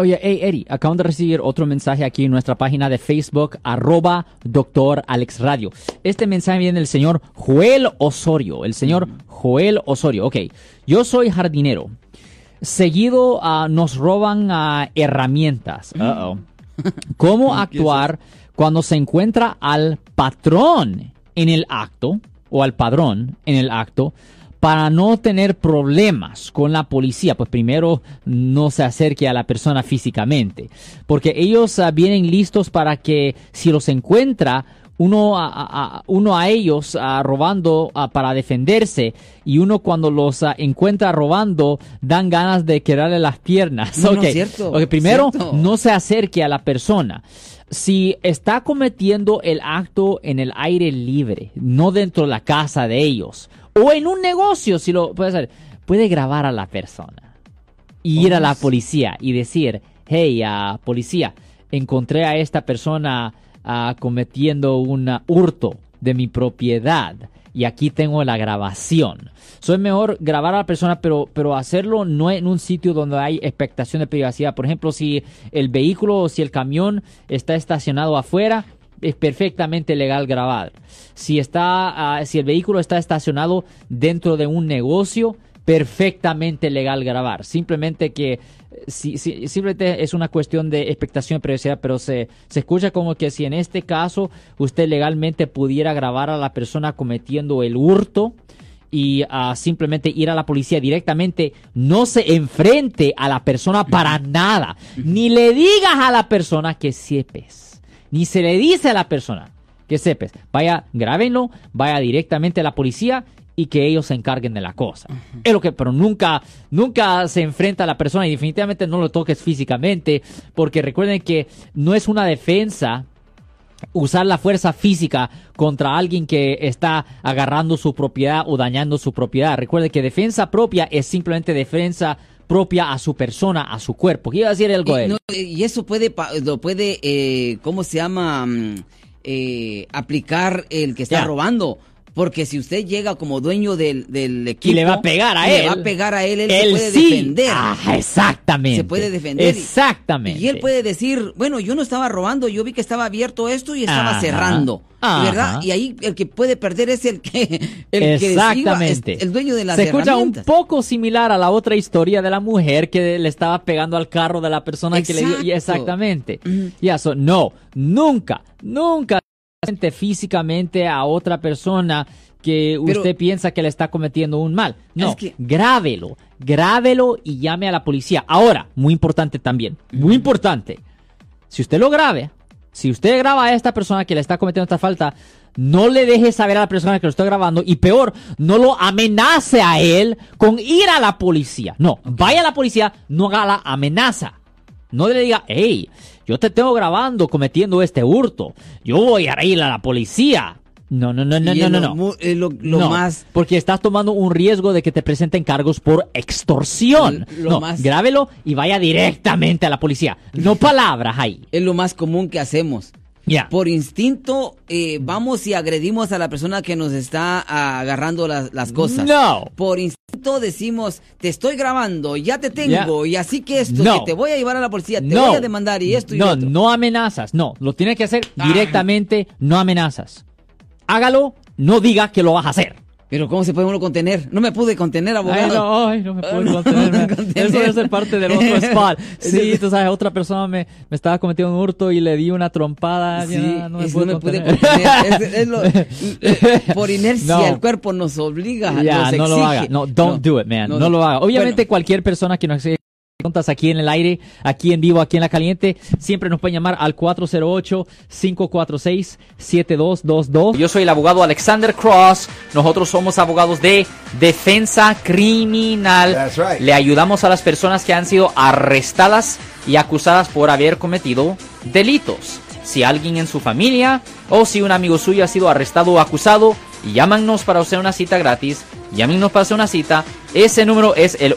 Oye, hey, Eddie, acabo de recibir otro mensaje aquí en nuestra página de Facebook, arroba doctor Alex Radio. Este mensaje viene del señor Joel Osorio, el señor Joel Osorio. Ok, yo soy jardinero. Seguido ah, nos roban ah, herramientas. Uh-oh. ¿Cómo actuar cuando se encuentra al patrón en el acto o al padrón en el acto para no tener problemas con la policía, pues primero no se acerque a la persona físicamente, porque ellos ah, vienen listos para que si los encuentra, uno a, a- uno a ellos robando para defenderse y uno cuando los encuentra robando dan ganas de quedarle las piernas. No, no, Ok. cierto, primero, cierto. no se acerque a la persona. Si está cometiendo el acto en el aire libre, no dentro de la casa de ellos, o en un negocio, si lo puede hacer, puede grabar a la persona y ir a la policía y decir, hey, ah, policía, encontré a esta persona ah, cometiendo un hurto de mi propiedad y aquí tengo la grabación. So, es mejor grabar a la persona, pero, pero hacerlo no en un sitio donde hay expectación de privacidad. Por ejemplo, si el vehículo o si el camión está estacionado afuera, es perfectamente legal grabar. Si está, ah, si el vehículo está estacionado dentro de un negocio, perfectamente legal grabar. Simplemente que eh, si, si- simplemente es una cuestión de expectación de privacidad, pero se, se escucha como que si en este caso usted legalmente pudiera grabar a la persona cometiendo el hurto y ah, simplemente ir a la policía directamente, no se enfrente a la persona para nada, ni le digas a la persona que sepes, ni se le dice a la persona que sepes, vaya, grábenlo, vaya directamente a la policía y que ellos se encarguen de la cosa. Es lo que, pero nunca, nunca se enfrenta a la persona y definitivamente no lo toques físicamente, porque recuerden que no es una defensa usar la fuerza física contra alguien que está agarrando su propiedad o dañando su propiedad. Recuerde que defensa propia es simplemente defensa propia a su persona, a su cuerpo. ¿Qué iba a decir algo él? no, y eso puede, lo puede, eh, ¿cómo se llama? Mm, eh, aplicar el que está robando. Porque si usted llega como dueño del, del equipo. y le va a pegar a él. Le va a pegar a él, él, se Él puede sí. defender. Ah, exactamente. Se puede defender. Exactamente. Y él puede decir, bueno, yo no estaba robando, yo vi que estaba abierto esto y estaba Ajá. cerrando. Ajá. ¿Verdad? Y ahí el que puede perder es el que, el que Exactamente. reciba, el dueño de las Se escucha un poco similar a la otra historia de la mujer que le estaba pegando al carro de la persona que le dio. y. Exactamente. Ujú. Ya, so, no, nunca, nunca físicamente a otra persona que Pero- usted piensa que le está cometiendo un mal. No, Es que- grábelo, grábelo y llame a la policía. Ahora, muy importante también, muy importante. Si usted lo grabe, si usted graba a esta persona que le está cometiendo esta falta, no le deje saber a la persona que lo está grabando y peor, no lo amenace a él con ir a la policía. No, vaya a la policía, no haga la amenaza. No le diga, hey, yo te tengo grabando cometiendo este hurto. Yo voy a ir a la policía. No, no, no, no, no, no, lo no. es lo, lo No, más Porque estás tomando un riesgo de que te presenten cargos por extorsión. Lo no, más- grábelo y vaya directamente a la policía. No palabras ahí. es lo más común que hacemos. Ya. Por instinto, eh, vamos y agredimos a la persona que nos está agarrando las, las cosas. No. Por instinto decimos, te estoy grabando, ya te tengo, y así que esto, No. que te voy a llevar a la policía, te no. voy a demandar y esto y no, otro. no amenazas. No, lo tiene que hacer Ah. directamente, no amenazas. Hágalo, no diga que lo vas a hacer. Pero ¿cómo se puede uno contener? No me pude contener, Ay, abogado. no, ay, no me no, contener, man. contener. Eso debe ser parte del otro spot. Sí, tú sabes, otra persona me, me estaba cometiendo un hurto y le di una trompada. Sí, ya, no me pude me pude contener. Es- es lo- eh, por inercia, el cuerpo nos obliga, nos no lo exige. haga. No, don't do it, man. No, lo haga. Obviamente, Bueno. cualquier persona que nos preguntas aquí en el aire, aquí en vivo, aquí en la caliente, siempre nos pueden llamar al 408-546-7222. Yo soy el abogado Alexander Cross. Nosotros somos abogados de defensa criminal. That's right. Le ayudamos a las personas que han sido arrestadas y acusadas por haber cometido delitos. Si alguien en su familia o si un amigo suyo ha sido arrestado o acusado, llámanos para hacer una cita gratis. Llámenos para hacer una cita. Ese número es el